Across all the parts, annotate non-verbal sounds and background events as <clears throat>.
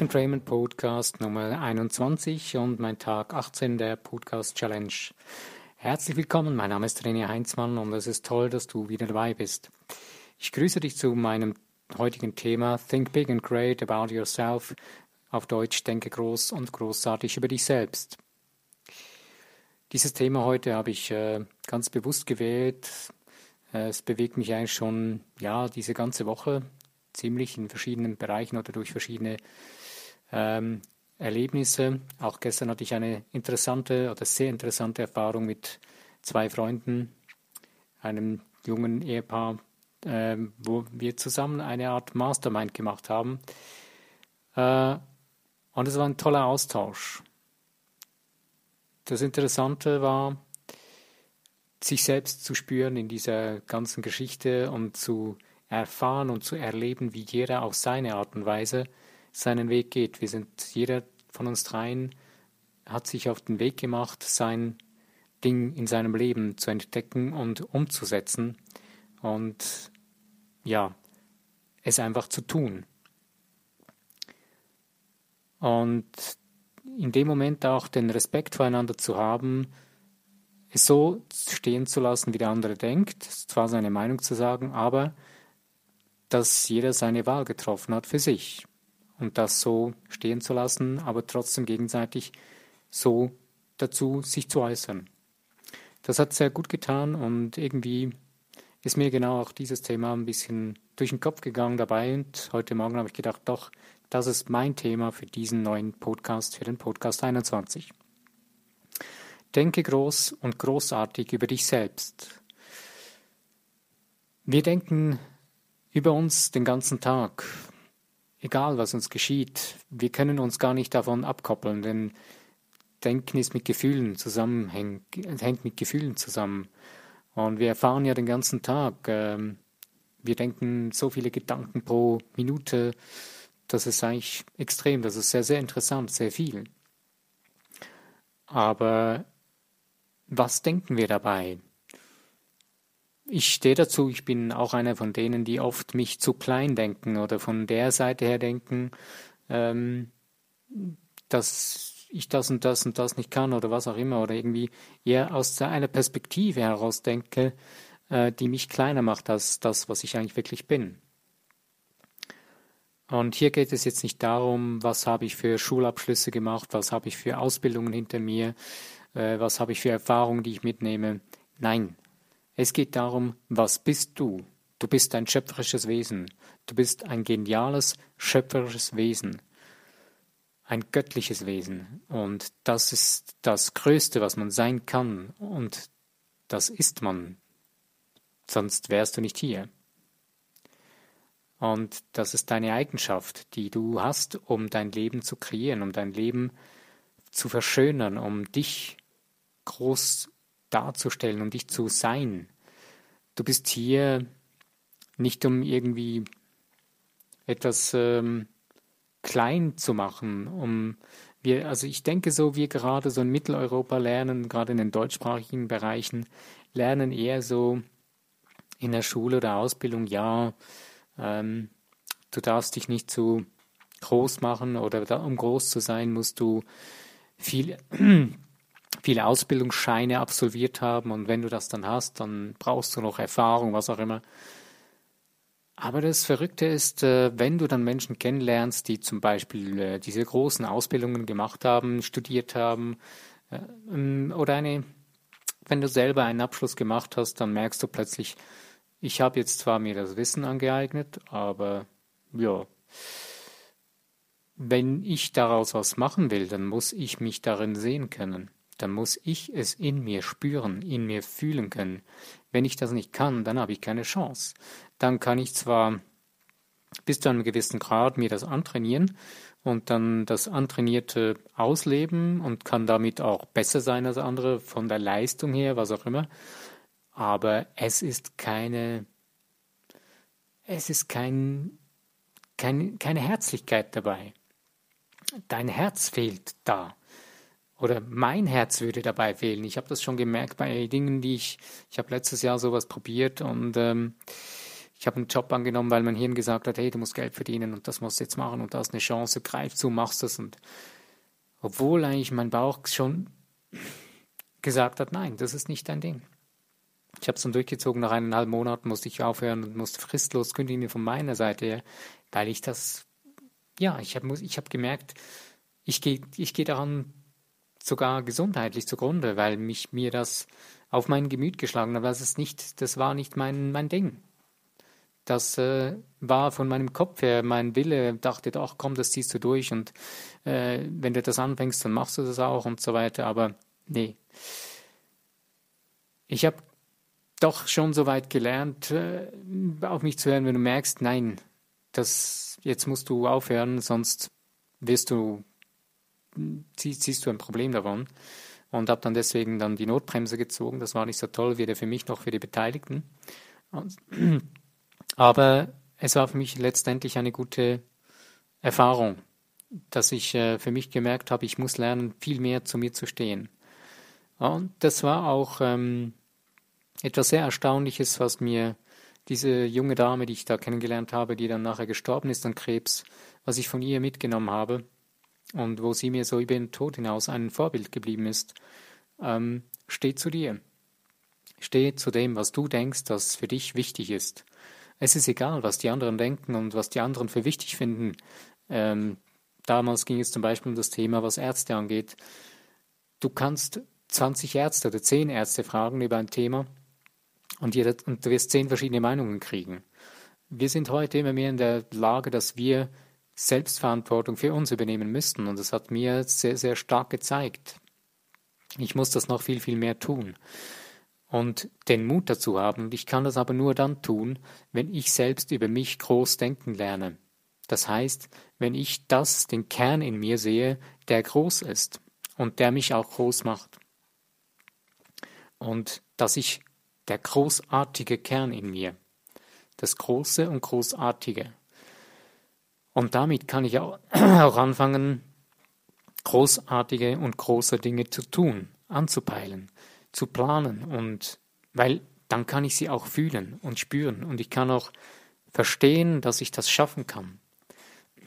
Life and Podcast Nummer 21 und mein Tag 18 der Podcast Challenge. Herzlich willkommen, mein Name ist René Heinzmann und es ist toll, dass du wieder dabei bist. Ich grüße dich zu meinem heutigen Thema Think Big and Great About Yourself. Auf Deutsch Denke groß und großartig über dich selbst. Dieses Thema heute habe ich äh, ganz bewusst gewählt. Äh, es bewegt mich eigentlich schon, ja, diese ganze Woche ziemlich in verschiedenen Bereichen oder durch verschiedene ähm, Erlebnisse. Auch gestern hatte ich eine interessante oder sehr interessante Erfahrung mit zwei Freunden, einem jungen Ehepaar, äh, wo wir zusammen eine Art Mastermind gemacht haben. Äh, und es war ein toller Austausch. Das Interessante war, sich selbst zu spüren in dieser ganzen Geschichte und zu erfahren und zu erleben, wie jeder auf seine Art und Weise seinen Weg geht. Wir sind, jeder von uns dreien hat sich auf den Weg gemacht, sein Ding in seinem Leben zu entdecken und umzusetzen und ja, es einfach zu tun. Und in dem Moment auch den Respekt voreinander zu haben, es so stehen zu lassen, wie der andere denkt, zwar seine Meinung zu sagen, aber dass jeder seine Wahl getroffen hat für sich und das so stehen zu lassen, aber trotzdem gegenseitig so dazu sich zu äußern. Das hat sehr gut getan und irgendwie ist mir genau auch dieses Thema ein bisschen durch den Kopf gegangen dabei und heute Morgen habe ich gedacht, doch, das ist mein Thema für diesen neuen Podcast, für den Podcast 21. Denke groß und großartig über dich selbst. Wir denken über uns den ganzen Tag. Egal, was uns geschieht, wir können uns gar nicht davon abkoppeln, denn Denken ist mit Gefühlen zusammenhängt, hängt mit Gefühlen zusammen. Und wir erfahren ja den ganzen Tag, ähm, wir denken so viele Gedanken pro Minute, das ist eigentlich extrem, das ist sehr, sehr interessant, sehr viel. Aber was denken wir dabei? Ich stehe dazu, ich bin auch einer von denen, die oft mich zu klein denken oder von der Seite her denken, ähm, dass ich das und das und das nicht kann oder was auch immer oder irgendwie eher aus einer Perspektive heraus denke, äh, die mich kleiner macht als das, was ich eigentlich wirklich bin. Und hier geht es jetzt nicht darum, was habe ich für Schulabschlüsse gemacht, was habe ich für Ausbildungen hinter mir, äh, was habe ich für Erfahrungen, die ich mitnehme. Nein, es geht darum, was bist du? Du bist ein schöpferisches Wesen. Du bist ein geniales, schöpferisches Wesen. Ein göttliches Wesen. Und das ist das Größte, was man sein kann. Und das ist man. Sonst wärst du nicht hier. Und das ist deine Eigenschaft, die du hast, um dein Leben zu kreieren, um dein Leben zu verschönern, um dich groß darzustellen und dich zu sein. Du bist hier nicht um irgendwie etwas ähm, klein zu machen, um wir, also ich denke so, wir gerade so in Mitteleuropa lernen, gerade in den deutschsprachigen Bereichen, lernen eher so in der Schule oder Ausbildung, ja, ähm, du darfst dich nicht zu groß machen oder da, um groß zu sein, musst du viel viele Ausbildungsscheine absolviert haben und wenn du das dann hast, dann brauchst du noch Erfahrung, was auch immer. Aber das Verrückte ist, äh, wenn du dann Menschen kennenlernst, die zum Beispiel äh, diese großen Ausbildungen gemacht haben, studiert haben, äh, ähm, oder eine, wenn du selber einen Abschluss gemacht hast, dann merkst du plötzlich, ich habe jetzt zwar mir das Wissen angeeignet, aber ja, wenn ich daraus was machen will, dann muss ich mich darin sehen können dann muss ich es in mir spüren, in mir fühlen können. Wenn ich das nicht kann, dann habe ich keine Chance. Dann kann ich zwar bis zu einem gewissen Grad mir das antrainieren und dann das Antrainierte ausleben und kann damit auch besser sein als andere von der Leistung her, was auch immer. Aber es ist keine, es ist kein, kein, keine Herzlichkeit dabei. Dein Herz fehlt da oder mein Herz würde dabei fehlen. Ich habe das schon gemerkt bei Dingen, die ich, ich habe letztes Jahr sowas probiert und ähm, Ich habe einen Job angenommen, weil mein Hirn gesagt hat, hey, du musst Geld verdienen und das musst du jetzt machen und da ist eine Chance, greif zu, machst das. Und obwohl eigentlich mein Bauch schon gesagt hat, nein, das ist nicht dein Ding. Ich habe es dann durchgezogen, nach eineinhalb Monaten musste ich aufhören und musste fristlos kündigen von meiner Seite her, weil ich das, ja, ich habe ich hab gemerkt, ich gehe ich geh daran sogar gesundheitlich zugrunde, weil mich mir das auf mein Gemüt geschlagen hat. Das ist nicht, das war nicht mein, mein Ding. Das äh, war von meinem Kopf her mein Wille, dachte, ach komm, das ziehst du durch und äh, wenn du das anfängst, dann machst du das auch und so weiter. Aber nee. Ich habe doch schon so weit gelernt, äh, auf mich zu hören, wenn du merkst, nein, das, jetzt musst du aufhören, sonst wirst du, ziehst du ein Problem davon. Und habe dann deswegen dann die Notbremse gezogen. Das war nicht so toll, weder für mich noch für die Beteiligten. <clears throat> Aber es war für mich letztendlich eine gute Erfahrung, dass ich äh, für mich gemerkt habe, ich muss lernen, viel mehr zu mir zu stehen. Und das war auch ähm, etwas sehr Erstaunliches, was mir diese junge Dame, die ich da kennengelernt habe, die dann nachher gestorben ist an Krebs, was ich von ihr mitgenommen habe und wo sie mir so über den Tod hinaus ein Vorbild geblieben ist, ähm, steh zu dir. Steh zu dem, was du denkst, das für dich wichtig ist. Es ist egal, was die anderen denken und was die anderen für wichtig finden. Ähm, damals ging es zum Beispiel um das Thema, was Ärzte angeht. Du kannst 20 Ärzte oder 10 Ärzte fragen über ein Thema und, jeder, und du wirst zehn verschiedene Meinungen kriegen. Wir sind heute immer mehr in der Lage, dass wir Selbstverantwortung für uns übernehmen müssten. Und das hat mir sehr, sehr stark gezeigt. Ich muss das noch viel, viel mehr tun. Und den Mut dazu haben. Und ich kann das aber nur dann tun, wenn ich selbst über mich groß denken lerne. Das heißt, wenn ich das, den Kern in mir sehe, der groß ist und der mich auch groß macht. Und dass ich der großartige Kern in mir, das Große und Großartige. Und damit kann ich auch, <clears throat> anfangen, großartige und große Dinge zu tun, anzupeilen, zu planen und weil dann kann ich sie auch fühlen und spüren und ich kann auch verstehen, dass ich das schaffen kann. <clears throat>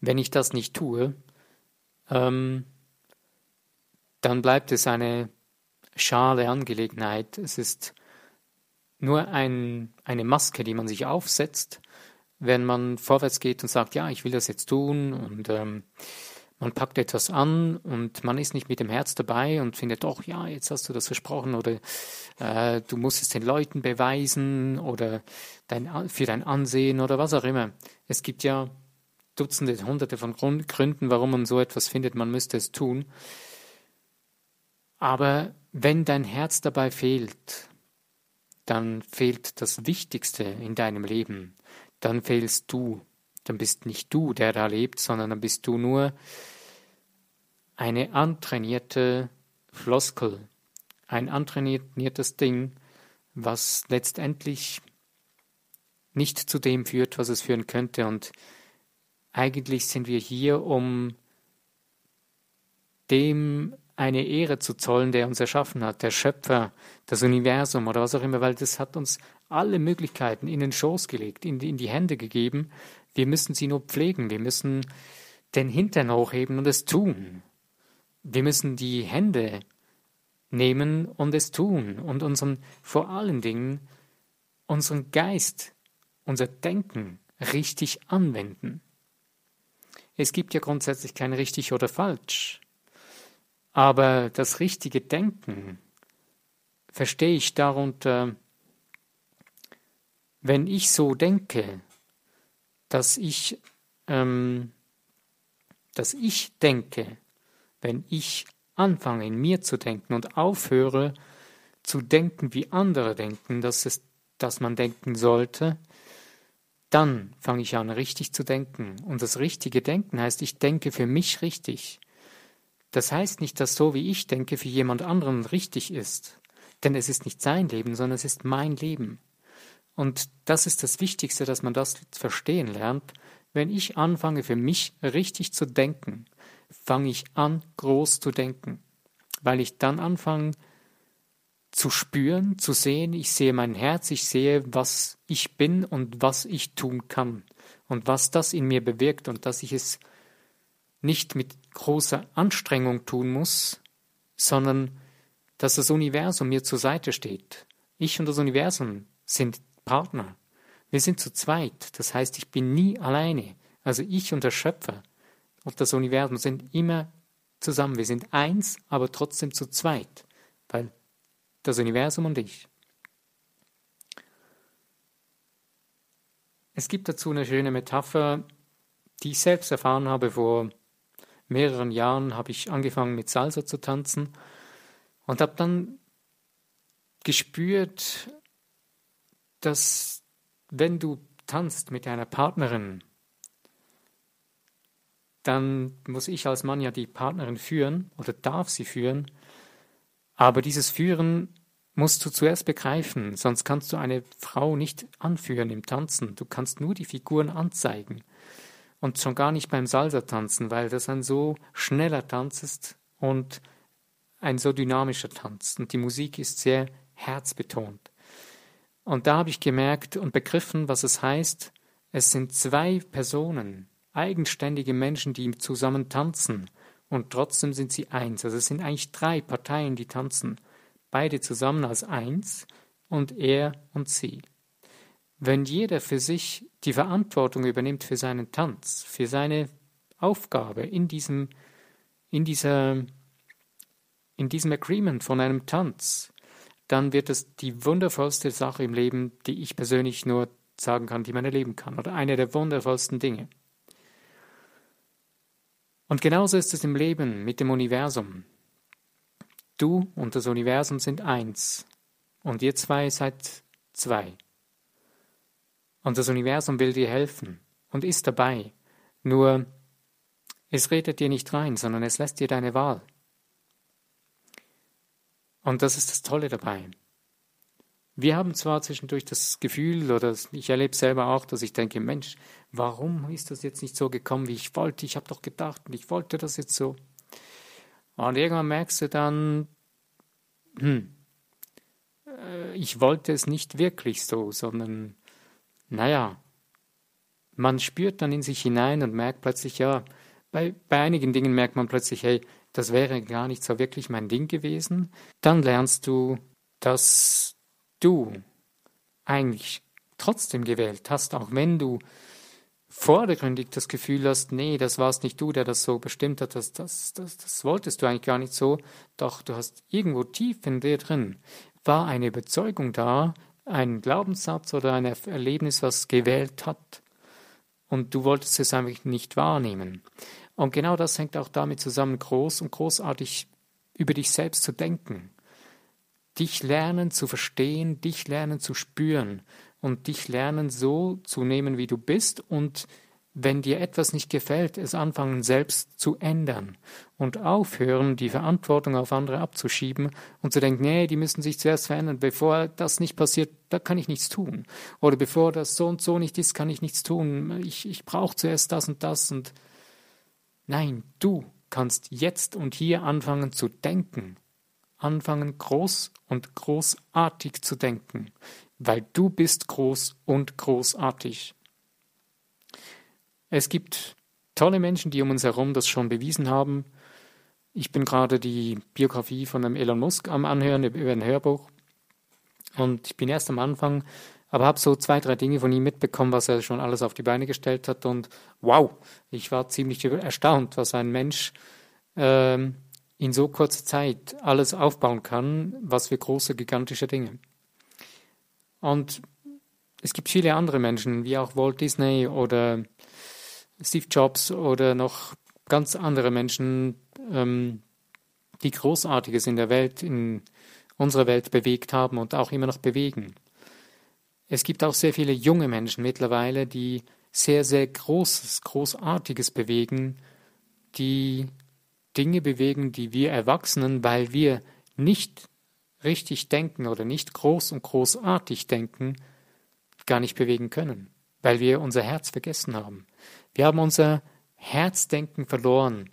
Wenn ich das nicht tue, ähm, dann bleibt es eine schale Angelegenheit. Es ist nur ein, eine Maske, die man sich aufsetzt, wenn man vorwärts geht und sagt, ja, ich will das jetzt tun und ähm, man packt etwas an und man ist nicht mit dem Herz dabei und findet, doch, ja, jetzt hast du das versprochen oder äh, du musst es den Leuten beweisen oder dein, für dein Ansehen oder was auch immer. Es gibt ja Dutzende, Hunderte von Gründen, warum man so etwas findet, man müsste es tun. Aber wenn dein Herz dabei fehlt, dann fehlt das Wichtigste in deinem Leben. Dann fehlst du. Dann bist nicht du, der da lebt, sondern dann bist du nur eine antrainierte Floskel, ein antrainiertes Ding, was letztendlich nicht zu dem führt, was es führen könnte. Und eigentlich sind wir hier, um dem eine Ehre zu zollen, der uns erschaffen hat, der Schöpfer, das Universum oder was auch immer, weil das hat uns alle Möglichkeiten in den Schoß gelegt, in die, in die Hände gegeben. Wir müssen sie nur pflegen, wir müssen den Hintern hochheben und es tun. Wir müssen die Hände nehmen und es tun und unseren, vor allen Dingen, unseren Geist, unser Denken richtig anwenden. Es gibt ja grundsätzlich kein richtig oder falsch. Aber das richtige Denken verstehe ich darunter, wenn ich so denke, dass ich, ähm, dass ich denke, wenn ich anfange in mir zu denken und aufhöre zu denken, wie andere denken, dass, es, dass man denken sollte, dann fange ich an, richtig zu denken. Und das richtige Denken heißt, ich denke für mich richtig. Das heißt nicht, dass so wie ich denke, für jemand anderen richtig ist. Denn es ist nicht sein Leben, sondern es ist mein Leben. Und das ist das Wichtigste, dass man das verstehen lernt. Wenn ich anfange, für mich richtig zu denken, fange ich an, groß zu denken. Weil ich dann anfange, zu spüren, zu sehen, ich sehe mein Herz, ich sehe, was ich bin und was ich tun kann und was das in mir bewirkt und dass ich es nicht mit großer Anstrengung tun muss, sondern dass das Universum mir zur Seite steht. Ich und das Universum sind Partner. Wir sind zu zweit. Das heißt, ich bin nie alleine. Also ich und der Schöpfer und das Universum sind immer zusammen. Wir sind eins, aber trotzdem zu zweit. Weil das Universum und ich. Es gibt dazu eine schöne Metapher, die ich selbst erfahren habe. Vor mehreren Jahren habe ich angefangen mit Salsa zu tanzen und habe dann gespürt, dass wenn du tanzt mit einer Partnerin, dann muss ich als Mann ja die Partnerin führen oder darf sie führen. Aber dieses Führen musst du zuerst begreifen, sonst kannst du eine Frau nicht anführen im Tanzen. Du kannst nur die Figuren anzeigen. Und schon gar nicht beim Salsa-Tanzen, weil das ein so schneller Tanz ist und ein so dynamischer Tanz. Und die Musik ist sehr herzbetont. Und da habe ich gemerkt und begriffen, was es heißt, es sind zwei Personen, eigenständige Menschen, die zusammen tanzen und trotzdem sind sie eins. Also es sind eigentlich drei Parteien, die tanzen, beide zusammen als eins und er und sie. Wenn jeder für sich die Verantwortung übernimmt für seinen Tanz, für seine Aufgabe in diesem, in dieser, in diesem Agreement von einem Tanz, dann wird es die wundervollste Sache im Leben, die ich persönlich nur sagen kann, die man erleben kann, oder eine der wundervollsten Dinge. Und genauso ist es im Leben mit dem Universum. Du und das Universum sind eins. Und ihr zwei seid zwei. Und das Universum will dir helfen und ist dabei. Nur es redet dir nicht rein, sondern es lässt dir deine Wahl. Und das ist das Tolle dabei. Wir haben zwar zwischendurch das Gefühl, oder ich erlebe selber auch, dass ich denke, Mensch, warum ist das jetzt nicht so gekommen, wie ich wollte? Ich habe doch gedacht und ich wollte das jetzt so. Und irgendwann merkst du dann, hm, äh, ich wollte es nicht wirklich so, sondern, naja, man spürt dann in sich hinein und merkt plötzlich, ja, bei, bei einigen Dingen merkt man plötzlich, hey, das wäre gar nicht so wirklich mein Ding gewesen. Dann lernst du, dass du eigentlich trotzdem gewählt hast, auch wenn du vordergründig das Gefühl hast, nee, das war es nicht du, der das so bestimmt hat, das, das, das, das wolltest du eigentlich gar nicht so, doch du hast irgendwo tief in dir drin, war eine Überzeugung da, ein Glaubenssatz oder ein Erlebnis, was gewählt hat. Und du wolltest es einfach nicht wahrnehmen. Und genau das hängt auch damit zusammen, groß und großartig über dich selbst zu denken dich lernen zu verstehen, dich lernen zu spüren und dich lernen so zu nehmen, wie du bist und wenn dir etwas nicht gefällt, es anfangen selbst zu ändern und aufhören, die Verantwortung auf andere abzuschieben und zu denken, nee, die müssen sich zuerst verändern, bevor das nicht passiert, da kann ich nichts tun. Oder bevor das so und so nicht ist, kann ich nichts tun. Ich, ich brauche zuerst das und das und nein, du kannst jetzt und hier anfangen zu denken anfangen, groß und großartig zu denken, weil du bist groß und großartig. Es gibt tolle Menschen, die um uns herum das schon bewiesen haben. Ich bin gerade die Biografie von einem Elon Musk am Anhören über ein Hörbuch. Und ich bin erst am Anfang, aber habe so zwei, drei Dinge von ihm mitbekommen, was er schon alles auf die Beine gestellt hat. Und wow, ich war ziemlich erstaunt, was ein Mensch ähm, in so kurzer Zeit alles aufbauen kann, was für große, gigantische Dinge. Und es gibt viele andere Menschen, wie auch Walt Disney oder Steve Jobs oder noch ganz andere Menschen, ähm, die Großartiges in der Welt, in unserer Welt bewegt haben und auch immer noch bewegen. Es gibt auch sehr viele junge Menschen mittlerweile, die sehr, sehr Großes, Großartiges bewegen, die Dinge bewegen, die wir Erwachsenen, weil wir nicht richtig denken oder nicht groß und großartig denken, gar nicht bewegen können, weil wir unser Herz vergessen haben. Wir haben unser Herzdenken verloren.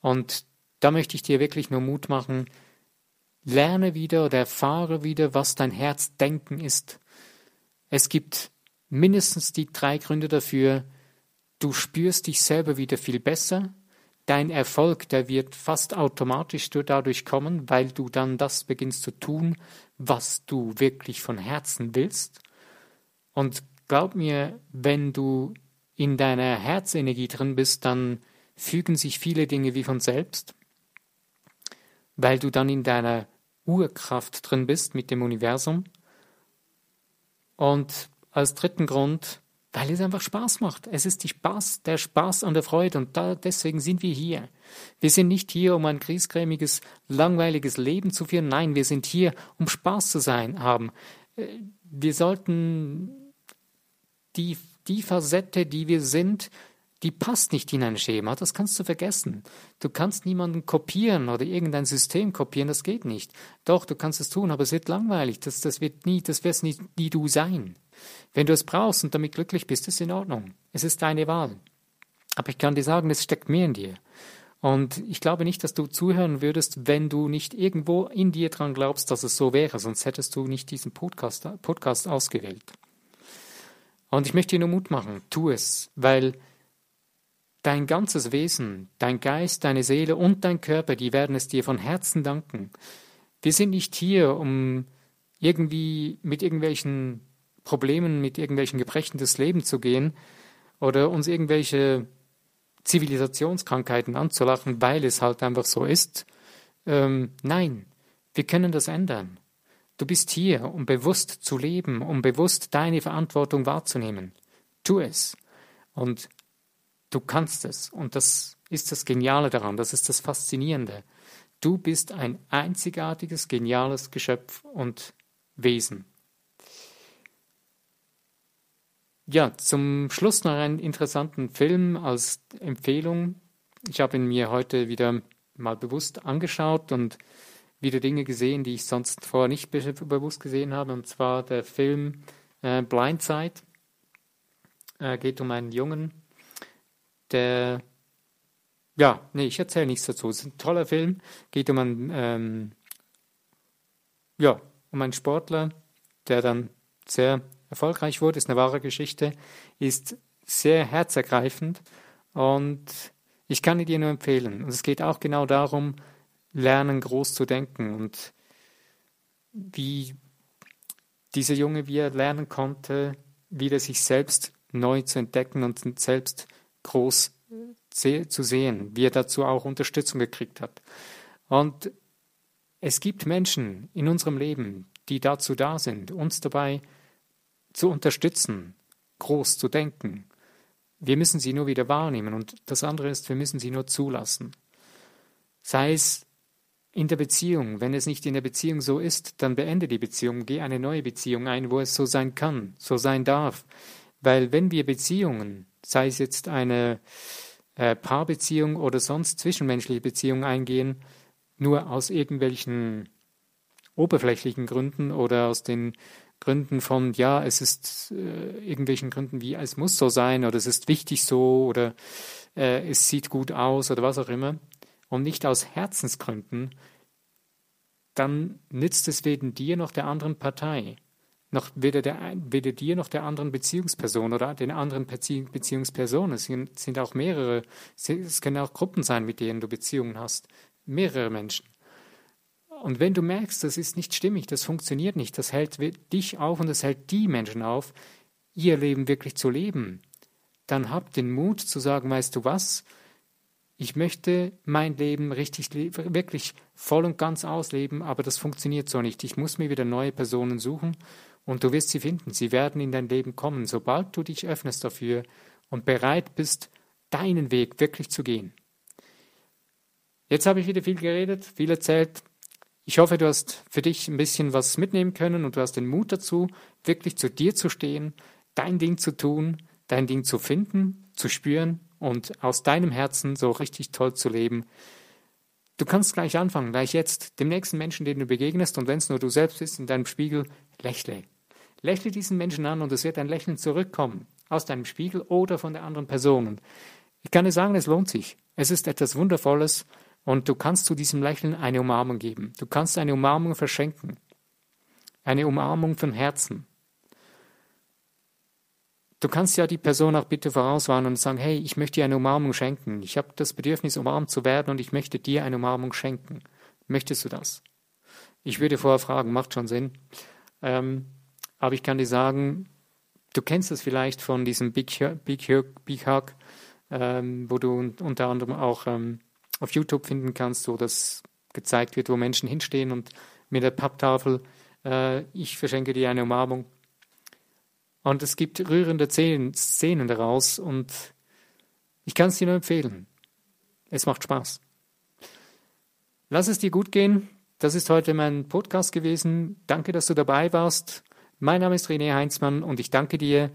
Und da möchte ich dir wirklich nur Mut machen, lerne wieder oder erfahre wieder, was dein Herzdenken ist. Es gibt mindestens die drei Gründe dafür. Du spürst dich selber wieder viel besser. Dein Erfolg, der wird fast automatisch dadurch kommen, weil du dann das beginnst zu tun, was du wirklich von Herzen willst. Und glaub mir, wenn du in deiner Herzenergie drin bist, dann fügen sich viele Dinge wie von selbst, weil du dann in deiner Urkraft drin bist mit dem Universum. Und als dritten Grund, weil es einfach Spaß macht. Es ist die Spaß, der Spaß an der Freude und da, deswegen sind wir hier. Wir sind nicht hier, um ein griesgrämiges, langweiliges Leben zu führen. Nein, wir sind hier, um Spaß zu sein haben. Äh, wir sollten die, die Facette, die wir sind, die passt nicht in ein Schema, das kannst du vergessen. Du kannst niemanden kopieren oder irgendein System kopieren, das geht nicht. Doch, du kannst es tun, aber es wird langweilig, das, das wird nie, das wird nie, nie du sein. Wenn du es brauchst und damit glücklich bist, ist es in Ordnung. Es ist deine Wahl. Aber ich kann dir sagen, es steckt mehr in dir. Und ich glaube nicht, dass du zuhören würdest, wenn du nicht irgendwo in dir dran glaubst, dass es so wäre, sonst hättest du nicht diesen Podcast, Podcast ausgewählt. Und ich möchte dir nur Mut machen, tu es, weil Dein ganzes Wesen, dein Geist, deine Seele und dein Körper, die werden es dir von Herzen danken. Wir sind nicht hier, um irgendwie mit irgendwelchen Problemen, mit irgendwelchen Gebrechen des Lebens zu gehen oder uns irgendwelche Zivilisationskrankheiten anzulachen, weil es halt einfach so ist. Ähm, nein, wir können das ändern. Du bist hier, um bewusst zu leben, um bewusst deine Verantwortung wahrzunehmen. Tu es. Und Du kannst es. Und das ist das Geniale daran, das ist das Faszinierende. Du bist ein einzigartiges, geniales Geschöpf und Wesen. Ja, zum Schluss noch einen interessanten Film als Empfehlung. Ich habe ihn mir heute wieder mal bewusst angeschaut und wieder Dinge gesehen, die ich sonst vorher nicht bewusst gesehen habe. Und zwar der Film äh, Blindside. Äh, geht um einen Jungen, der, ja, nee, ich erzähle nichts dazu. Es ist ein toller Film, geht um einen, ähm, ja, um einen Sportler, der dann sehr erfolgreich wurde, ist eine wahre Geschichte, ist sehr herzergreifend. Und ich kann ihn dir nur empfehlen. Und es geht auch genau darum, lernen groß zu denken. Und wie dieser Junge, wie er lernen konnte, wieder sich selbst neu zu entdecken und selbst groß zu sehen, wie er dazu auch Unterstützung gekriegt hat. Und es gibt Menschen in unserem Leben, die dazu da sind, uns dabei zu unterstützen, groß zu denken. Wir müssen sie nur wieder wahrnehmen und das andere ist, wir müssen sie nur zulassen. Sei es in der Beziehung, wenn es nicht in der Beziehung so ist, dann beende die Beziehung, geh eine neue Beziehung ein, wo es so sein kann, so sein darf. Weil wenn wir Beziehungen sei es jetzt eine äh, Paarbeziehung oder sonst zwischenmenschliche Beziehung eingehen, nur aus irgendwelchen oberflächlichen Gründen oder aus den Gründen von, ja, es ist äh, irgendwelchen Gründen wie, es muss so sein oder es ist wichtig so oder äh, es sieht gut aus oder was auch immer. Und nicht aus Herzensgründen, dann nützt es weder dir noch der anderen Partei noch weder, der, weder dir noch der anderen Beziehungsperson oder den anderen Beziehungspersonen. Es sind, auch mehrere, es können auch Gruppen sein, mit denen du Beziehungen hast. Mehrere Menschen. Und wenn du merkst, das ist nicht stimmig, das funktioniert nicht, das hält dich auf und das hält die Menschen auf, ihr Leben wirklich zu leben, dann hab den Mut zu sagen, weißt du was, ich möchte mein Leben richtig, wirklich voll und ganz ausleben, aber das funktioniert so nicht. Ich muss mir wieder neue Personen suchen und du wirst sie finden. Sie werden in dein Leben kommen, sobald du dich öffnest dafür und bereit bist, deinen Weg wirklich zu gehen. Jetzt habe ich wieder viel geredet, viel erzählt. Ich hoffe, du hast für dich ein bisschen was mitnehmen können und du hast den Mut dazu, wirklich zu dir zu stehen, dein Ding zu tun, dein Ding zu finden, zu spüren und aus deinem Herzen so richtig toll zu leben. Du kannst gleich anfangen, gleich jetzt, dem nächsten Menschen, den du begegnest, und wenn es nur du selbst bist, in deinem Spiegel, lächle. Lächle diesen Menschen an und es wird ein Lächeln zurückkommen, aus deinem Spiegel oder von der anderen Person. Und ich kann dir sagen, es lohnt sich. Es ist etwas Wundervolles Und du kannst zu diesem Lächeln eine Umarmung geben. Du kannst eine Umarmung verschenken. Eine Umarmung von Herzen. Du kannst ja die Person auch bitte vorauswarnen und sagen, hey, ich möchte dir eine Umarmung schenken. Ich habe das Bedürfnis, umarmt zu werden und ich möchte dir eine Umarmung schenken. Möchtest du das? Ich würde vorher fragen, macht schon Sinn. Ähm, aber ich kann dir sagen, du kennst das vielleicht von diesem Big, Big, Big Hug, ähm, wo du unter anderem auch ähm, auf YouTube finden kannst, wo das gezeigt wird, wo Menschen hinstehen und mit der Papptafel, äh, ich verschenke dir eine Umarmung. Und es gibt rührende Szenen, Szenen daraus und ich kann es dir nur empfehlen. Es macht Spaß. Lass es dir gut gehen. Das ist heute mein Podcast gewesen. Danke, dass du dabei warst. Mein Name ist René Heinzmann und ich danke dir.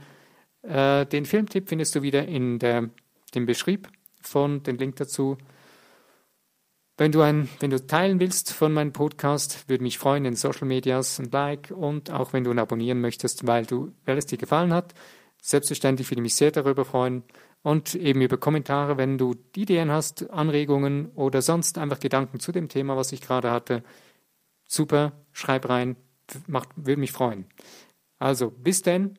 Äh, den Filmtipp findest du wieder in der, dem Beschrieb von den Link dazu. Wenn du, ein, wenn du teilen willst von meinem Podcast, würde mich freuen in Social Medias ein Like und auch wenn du ihn abonnieren möchtest, weil, du, weil es dir gefallen hat. Selbstverständlich würde ich mich sehr darüber freuen und eben über Kommentare, wenn du Ideen hast, Anregungen oder sonst einfach Gedanken zu dem Thema, was ich gerade hatte. Super, schreib rein, macht, würde mich freuen. Also, bis denn.